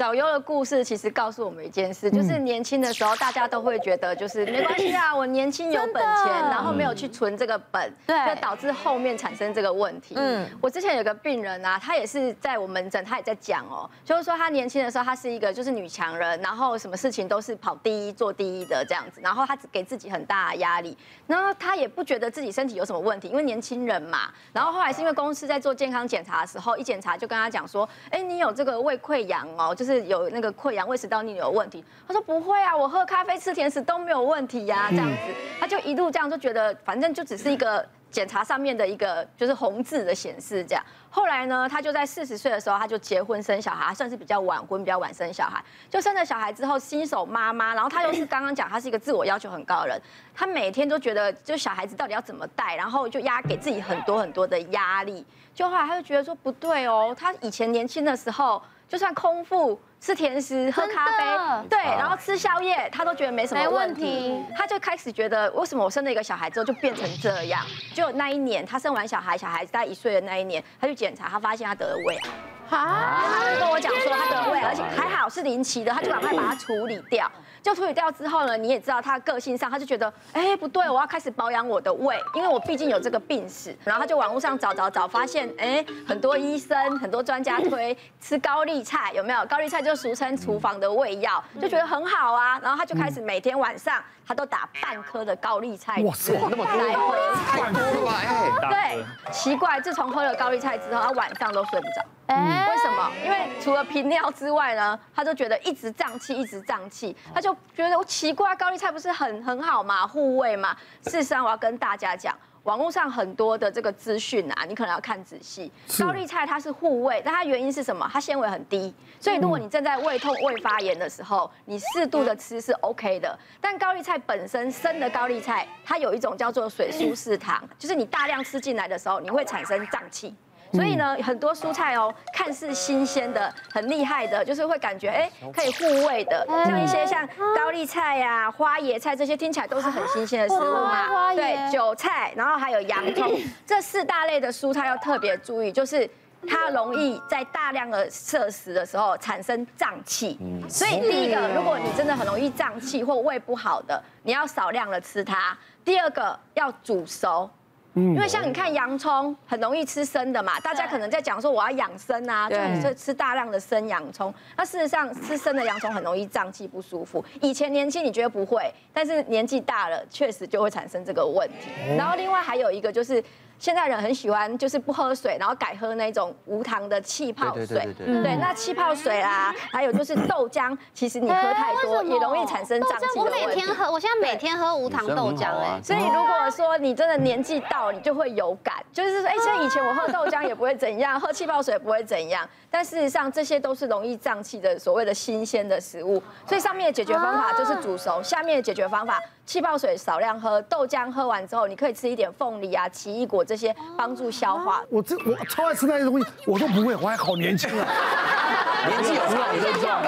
小优的故事其实告诉我们一件事，就是年轻的时候大家都会觉得就是没关系啊，我年轻有本钱，然后没有去存这个本，对，就导致后面产生这个问题。嗯，我之前有个病人啊，他也是在我门诊，他也在讲哦，就是说他年轻的时候他是一个就是女强人，然后什么事情都是跑第一、做第一的这样子，然后他给自己很大的压力，然后他也不觉得自己身体有什么问题，因为年轻人嘛。然后后来是因为公司在做健康检查的时候，一检查就跟他讲说，哎，你有这个胃溃疡哦，就是有那个溃疡胃食道逆流有问题。他说不会啊，我喝咖啡吃甜食都没有问题呀，这样子，他就一路这样就觉得反正就只是一个。检查上面的一个就是红字的显示，这样。后来呢，他就在四十岁的时候，他就结婚生小孩，算是比较晚婚，比较晚生小孩。就生了小孩之后，新手妈妈，然后他又是刚刚讲，他是一个自我要求很高的人，他每天都觉得，就小孩子到底要怎么带，然后就压给自己很多很多的压力。就后来他就觉得说不对哦，他以前年轻的时候，就算空腹。吃甜食、喝咖啡，对，然后吃宵夜，他都觉得没什么问题。他就开始觉得，为什么我生了一个小孩之后就变成这样？就那一年，他生完小孩，小孩子在一岁的那一年，他去检查，他发现他得了胃癌。啊！他就跟我讲说他得胃，而且还好是临期的，他就赶快把它处理掉。就处理掉之后呢，你也知道他个性上，他就觉得，哎，不对，我要开始保养我的胃，因为我毕竟有这个病史。然后他就网络上找找找，发现，哎，很多医生、很多专家推吃高丽菜，有没有？高丽菜就俗称厨房的胃药，就觉得很好啊。然后他就开始每天晚上，他都打半颗的高丽菜，哇塞，那么多，太多了，哎，对，奇怪，自从喝了高丽菜之后，他晚上都睡不着。为什么？因为除了频尿之外呢，他就觉得一直胀气，一直胀气，他就觉得我奇怪，高丽菜不是很很好嘛？护胃嘛。事实上，我要跟大家讲，网络上很多的这个资讯啊，你可能要看仔细。高丽菜它是护胃，但它原因是什么？它纤维很低，所以如果你正在胃痛、胃发炎的时候，你适度的吃是 OK 的。但高丽菜本身生的高丽菜，它有一种叫做水苏式糖，就是你大量吃进来的时候，你会产生胀气。所以呢，很多蔬菜哦，看似新鲜的、很厉害的，就是会感觉哎，可以护胃的，像一些像高丽菜呀、啊、花椰菜这些，听起来都是很新鲜的食物嘛。对，韭菜，然后还有洋葱，这四大类的蔬菜要特别注意，就是它容易在大量的摄食的时候产生胀气。所以第一个，如果你真的很容易胀气或胃不好的，你要少量的吃它。第二个要煮熟。因为像你看洋葱很容易吃生的嘛，大家可能在讲说我要养生啊，就吃大量的生洋葱。那事实上吃生的洋葱很容易胀气不舒服。以前年轻你觉得不会，但是年纪大了确实就会产生这个问题。然后另外还有一个就是。现在人很喜欢，就是不喝水，然后改喝那种无糖的气泡水。对对对对。对，那气泡水啊，还有就是豆浆，其实你喝太多也容易产生胀气。我每天喝，我现在每天喝无糖豆浆哎。所以如果说你真的年纪到，你就会有感，就是说，哎，像以前我喝豆浆也不会怎样，喝气泡水也不会怎样。但事实上，这些都是容易胀气的所谓的新鲜的食物。所以上面的解决方法就是煮熟，下面的解决方法。气泡水少量喝，豆浆喝完之后，你可以吃一点凤梨啊、奇异果这些，帮助消化。我这我超爱吃那些东西，我都不会，我还好年轻啊。年纪有大你都知道。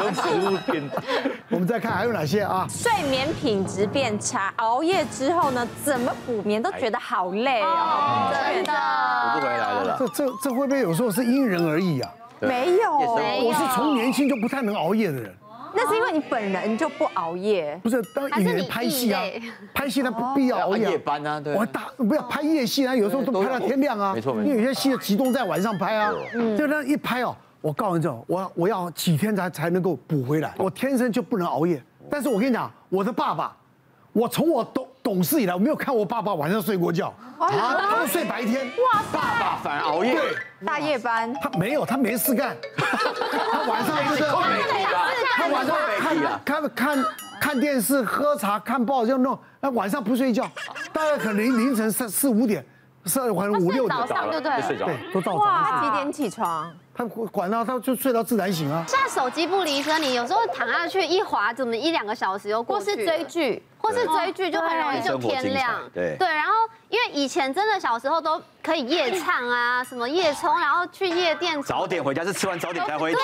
跟食物变。我们再看还有哪些啊？睡眠品质变差，熬夜之后呢，怎么补眠都觉得好累哦。真的。补不回来了啦。这这这会不会有时候是因人而异啊？没有，我是从年轻就不太能熬夜的人。那是因为你本人就不熬夜，不是当演员拍戏啊，拍戏他不必要熬夜。夜班啊，对。我大不要拍夜戏啊，有时候都拍到天亮啊。没错没错。因为有些戏要集中在晚上拍啊，就那一拍哦，我告诉你这，我我要几天才才能够补回来，我天生就不能熬夜。但是我跟你讲，我的爸爸，我从我懂懂事以来，我没有看我爸爸晚上睡过觉，他都睡白天。哇，爸爸反而熬夜，对，大夜班。他没有，他没事干，他晚上就是。他晚上看看看看电视、喝茶、看报就弄。那晚上不睡觉，大概可能凌晨三四五点，四二晚五六点早上对不对？对，都到早上。他几点起床？他管到他就睡到自然醒啊。现在手机不离身，你有时候躺下去一滑，怎么一两个小时又过去？或是追剧，或是追剧就很容易就天亮。对对，然后因为以前真的小时候都可以夜唱啊，什么夜冲，然后去夜店。早点回家是吃完早点才回家。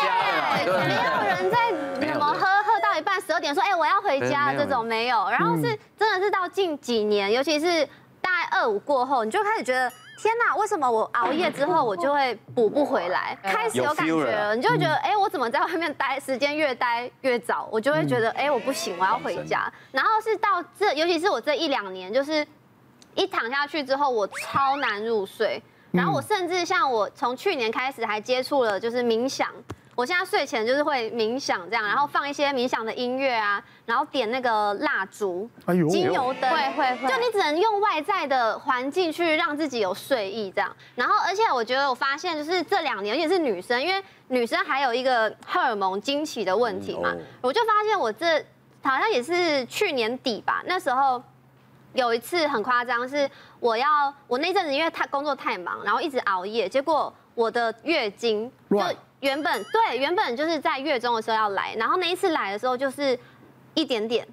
对，没有人在什么喝喝到一半十二点说哎我要回家这种没有。然后是真的是到近几年，尤其是大概二五过后，你就开始觉得天哪，为什么我熬夜之后我就会补不回来？开始有感觉了，你就会觉得哎，我怎么在外面待时间越待越早？我就会觉得哎，我不行，我要回家。然后是到这，尤其是我这一两年，就是一躺下去之后，我超难入睡。然后我甚至像我从去年开始还接触了就是冥想。我现在睡前就是会冥想这样，然后放一些冥想的音乐啊，然后点那个蜡烛、精油灯，会会会，就你只能用外在的环境去让自己有睡意这样。然后，而且我觉得我发现就是这两年，尤其是女生，因为女生还有一个荷尔蒙经期的问题嘛，我就发现我这好像也是去年底吧，那时候有一次很夸张，是我要我那阵子因为太工作太忙，然后一直熬夜，结果我的月经就。原本对，原本就是在月中的时候要来，然后那一次来的时候就是一点点，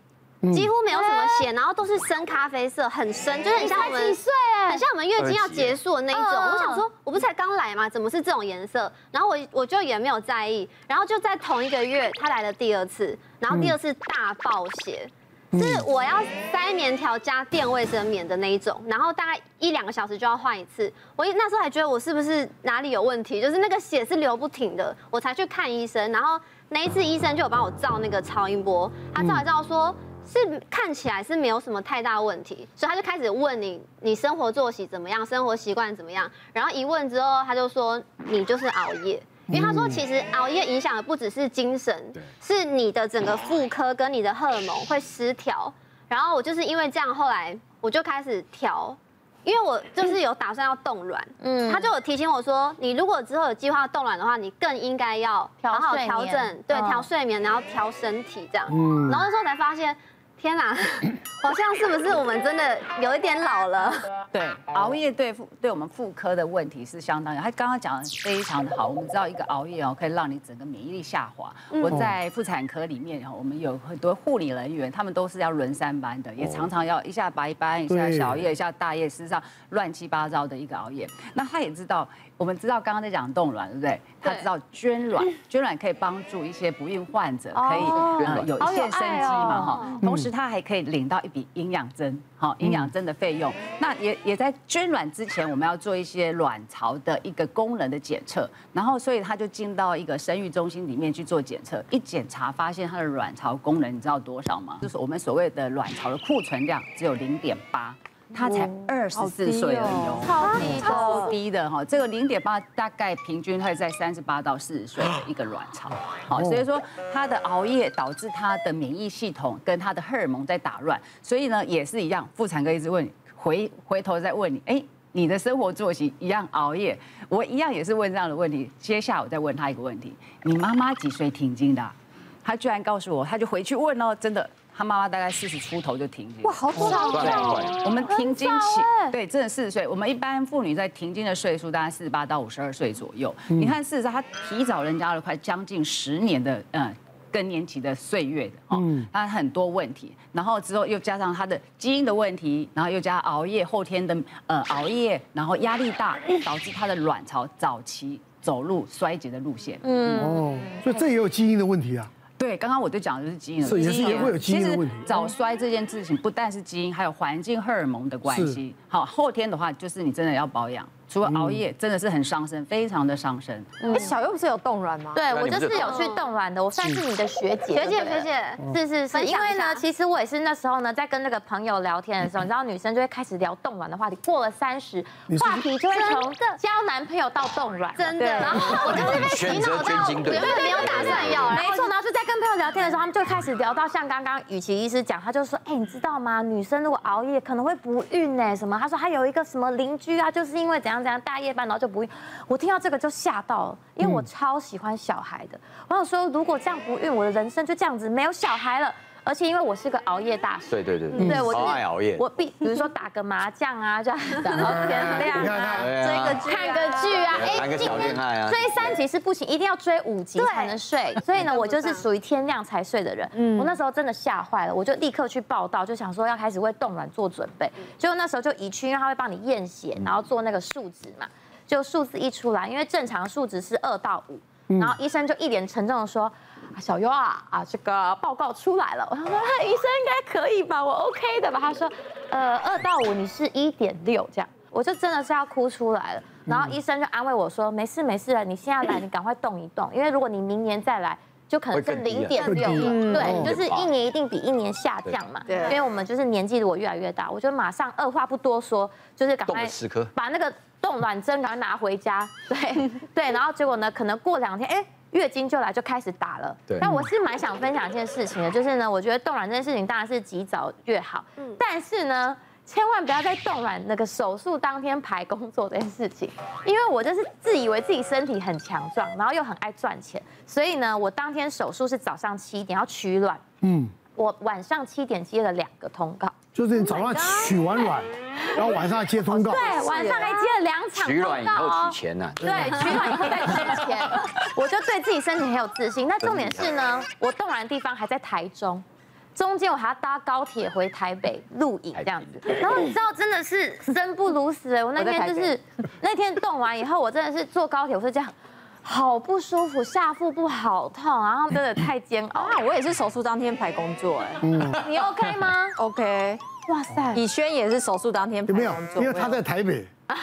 几乎没有什么血，然后都是深咖啡色，很深，就是很像我们几岁？很像我们月经要结束的那一种。我想说，我不是才刚来吗？怎么是这种颜色？然后我我就也没有在意，然后就在同一个月，他来了第二次，然后第二次大爆血。是我要塞棉条加垫卫生棉的那一种，然后大概一两个小时就要换一次。我那时候还觉得我是不是哪里有问题，就是那个血是流不停的，我才去看医生。然后那一次医生就有帮我照那个超音波，他照一照说是看起来是没有什么太大问题，所以他就开始问你你生活作息怎么样，生活习惯怎么样。然后一问之后，他就说你就是熬夜。因为他说，其实熬夜影响的不只是精神，是你的整个妇科跟你的荷尔蒙会失调。然后我就是因为这样，后来我就开始调，因为我就是有打算要冻卵。嗯，他就有提醒我说，你如果之后有计划冻卵的话，你更应该要好好调整，对，调睡眠，然后调身体这样。嗯，然后那时候才发现。天哪，好像是不是我们真的有一点老了？对，熬夜对妇对我们妇科的问题是相当有。他刚刚讲的非常的好，我们知道一个熬夜哦，可以让你整个免疫力下滑。我在妇产科里面，我们有很多护理人员，他们都是要轮三班的，也常常要一下白班，一下小夜，一下大夜，事实上乱七八糟的一个熬夜。那他也知道。我们知道刚刚在讲冻卵，对不对？他知道捐卵，捐卵可以帮助一些不孕患者，可以呃有一线生机嘛哈。同时他还可以领到一笔营养针，好营养针的费用。那也也在捐卵之前，我们要做一些卵巢的一个功能的检测，然后所以他就进到一个生育中心里面去做检测，一检查发现他的卵巢功能，你知道多少吗？就是我们所谓的卵巢的库存量只有零点八。他才二十四岁而已哦，超低超低的哈，这个零点八大概平均会在三十八到四十岁的一个卵巢，好，所以说他的熬夜导致他的免疫系统跟他的荷尔蒙在打乱，所以呢也是一样，妇产科一直问你，回回头再问你，哎，你的生活作息一样熬夜，我一样也是问这样的问题，接下来我再问他一个问题，你妈妈几岁停经的？他居然告诉我，他就回去问哦，真的。他妈妈大概四十出头就停经，哇，好早哦！我们停经期，对，真的四十岁。我们一般妇女在停经的岁数大概四十八到五十二岁左右。你看，事实上她提早人家了快将近十年的嗯更年期的岁月的哦，她很多问题，然后之后又加上她的基因的问题，然后又加熬夜，后天的呃熬夜，然后压力大，导致她的卵巢早期走入衰竭的路线。嗯哦，所以这也有基因的问题啊。对，刚刚我就讲的就是基因的问题。是也会有基因的问题。早衰这件事情不但是基因，还有环境荷尔蒙的关系。好，后天的话就是你真的要保养。除了熬夜，真的是很伤身，非常的伤身。哎，小优不是有冻卵吗？对，我就是有去冻卵的，我算是你的学姐。学姐，学姐，是是是。因为呢，其实我也是那时候呢，在跟那个朋友聊天的时候，你知道女生就会开始聊冻卵的话题。过了三十，话题就会从交男朋友到冻卵，真的。然后我就是被洗脑到，原本没有打算要，没错。然后就在跟朋友聊天的时候，他们就开始聊到像刚刚雨琦医师讲，他就说，哎，你知道吗？女生如果熬夜可能会不孕呢？什么？他说他有一个什么邻居啊，就是因为怎样怎样大夜班，然后就不孕，我听到这个就吓到了，因为我超喜欢小孩的。我想说，如果这样不孕，我的人生就这样子没有小孩了。而且因为我是个熬夜大师，对对对，对我爱熬夜。我必比如说打个麻将啊，这样 打到天亮啊，追个剧，看个剧啊，哎，今天追三集是不行，一定要追五集才能睡。所以呢，我就是属于天亮才睡的人。我那时候真的吓坏了，我就立刻去报道，就想说要开始为冻卵做准备。结果那时候就一去，因为他会帮你验血，然后做那个数值嘛。就数字一出来，因为正常数值是二到五，然后医生就一脸沉重的说：“小优啊啊，这个报告出来了。”我说：“医生应该可以吧？我 OK 的吧？”他说：“呃，二到五你是一点六这样，我就真的是要哭出来了。然后医生就安慰我说，没事没事了，你现在来，你赶快动一动，因为如果你明年再来，就可能是零点六了。对，就是一年一定比一年下降嘛。对，因为我们就是年纪如果越来越大，我就马上二话不多说，就是赶快把那个冻卵针赶快拿回家。对对，然后结果呢，可能过两天，哎。月经就来就开始打了，对。但我是蛮想分享一件事情的，就是呢，我觉得冻卵这件事情当然是及早越好，嗯。但是呢，千万不要在冻卵那个手术当天排工作这件事情，因为我就是自以为自己身体很强壮，然后又很爱赚钱，所以呢，我当天手术是早上七点要取卵，嗯，我晚上七点接了两个通告。就是你早上取完卵，然后晚上接通告。对，晚上还接了两场。取卵以后取钱呢？对，取卵以后再取钱。我就对自己身体很有自信。那重点是呢，我冻卵的地方还在台中，中间我还要搭高铁回台北录影这样子。然后你知道，真的是生不如死哎！我那天就是那天冻完以后，我真的是坐高铁，我是这样，好不舒服，下腹部好痛，然后真的太煎熬。啊，我也是手术当天排工作哎。嗯，你 OK 吗？OK。哇塞，以轩也是手术当天有没有？因为他在台北，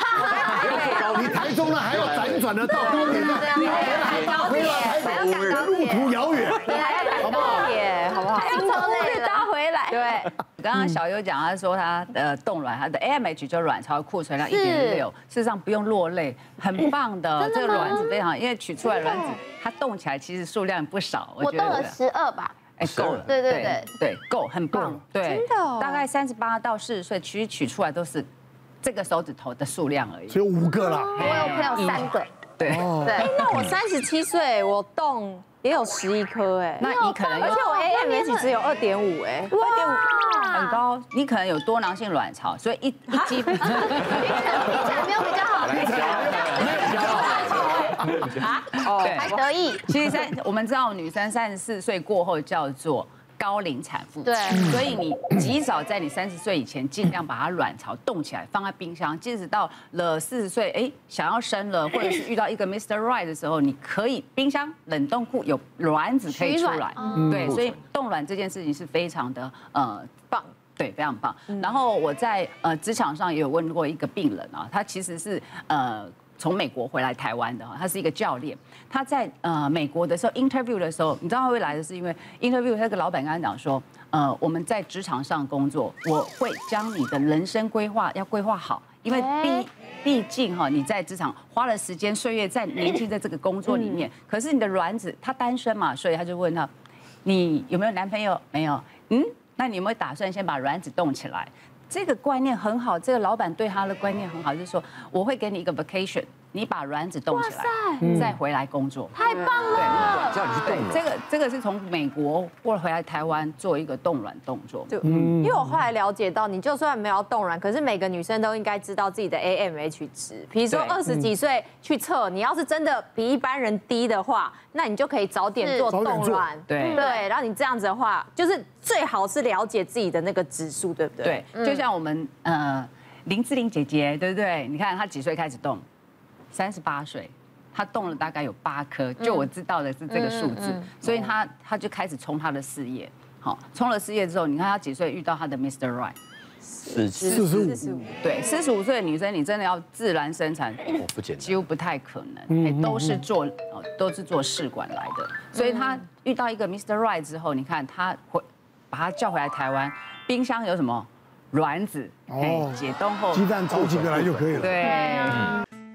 你台中呢还要辗转的到高铁，你还要赶高铁，路途遥远，你还要赶高铁，好不好？从那里搭回来。对，刚刚小优讲，他说他的冻卵，他的 AMH 就卵巢库存量一点六，事实上不用落泪，很棒的，这个卵子非常，因为取出来卵子它冻起来其实数量不少，我冻了十二吧。哎，够了，对对对。对，够，很棒，对，真的，大概三十八到四十岁，其实取出来都是这个手指头的数量而已，只有五个啦，我有朋友三个，对。对，那我三十七岁，我动也有十一颗，哎，那你可能，而且我 AMH 只有二点五，哎，二点五很高，你可能有多囊性卵巢，所以一一击，你可能没有比较好。啊，哦，还得意。其实三，我们知道女生三十四岁过后叫做高龄产妇，对，所以你及早在你三十岁以前，尽量把它卵巢冻起来，放在冰箱，即使到了四十岁，哎，想要生了，或者是遇到一个 Mr. Right 的时候，你可以冰箱冷冻库有卵子可以出来，对，所以冻卵这件事情是非常的呃棒，对，非常棒。然后我在呃职场上也有问过一个病人啊，他其实是呃。从美国回来台湾的，他是一个教练。他在呃美国的时候 interview 的时候，你知道他会来的是因为 interview 那个老板跟他讲说，呃我们在职场上工作，我会将你的人生规划要规划好，因为毕毕竟哈你在职场花了时间岁月在年轻在这个工作里面，可是你的卵子他单身嘛，所以他就问他，你有没有男朋友？没有。嗯，那你有没有打算先把卵子冻起来？这个观念很好，这个老板对他的观念很好，就是说我会给你一个 vacation。你把卵子冻起来，再回来工作，太棒了！叫你去冻。这个这个是从美国或者回来台湾做一个冻卵动作。就因为我后来了解到，你就算没有冻卵，可是每个女生都应该知道自己的 AMH 值。比如说二十几岁去测，你要是真的比一般人低的话，那你就可以早点做冻卵。对对，然后你这样子的话，就是最好是了解自己的那个指数，对不对？对，就像我们呃林志玲姐姐，对不对？你看她几岁开始冻？三十八岁，他动了大概有八颗，就我知道的是这个数字，所以他他就开始冲他的事业，好，冲了事业之后，你看他几岁遇到他的 Mr. Right，四四十五，对，四十五岁的女生，你真的要自然生产，不简单，几乎不太可能，都是做都是做试管来的，所以他遇到一个 Mr. Right 之后，你看他回把他叫回来台湾，冰箱有什么？卵子，哎，解冻后鸡蛋抽几个来就可以了，对。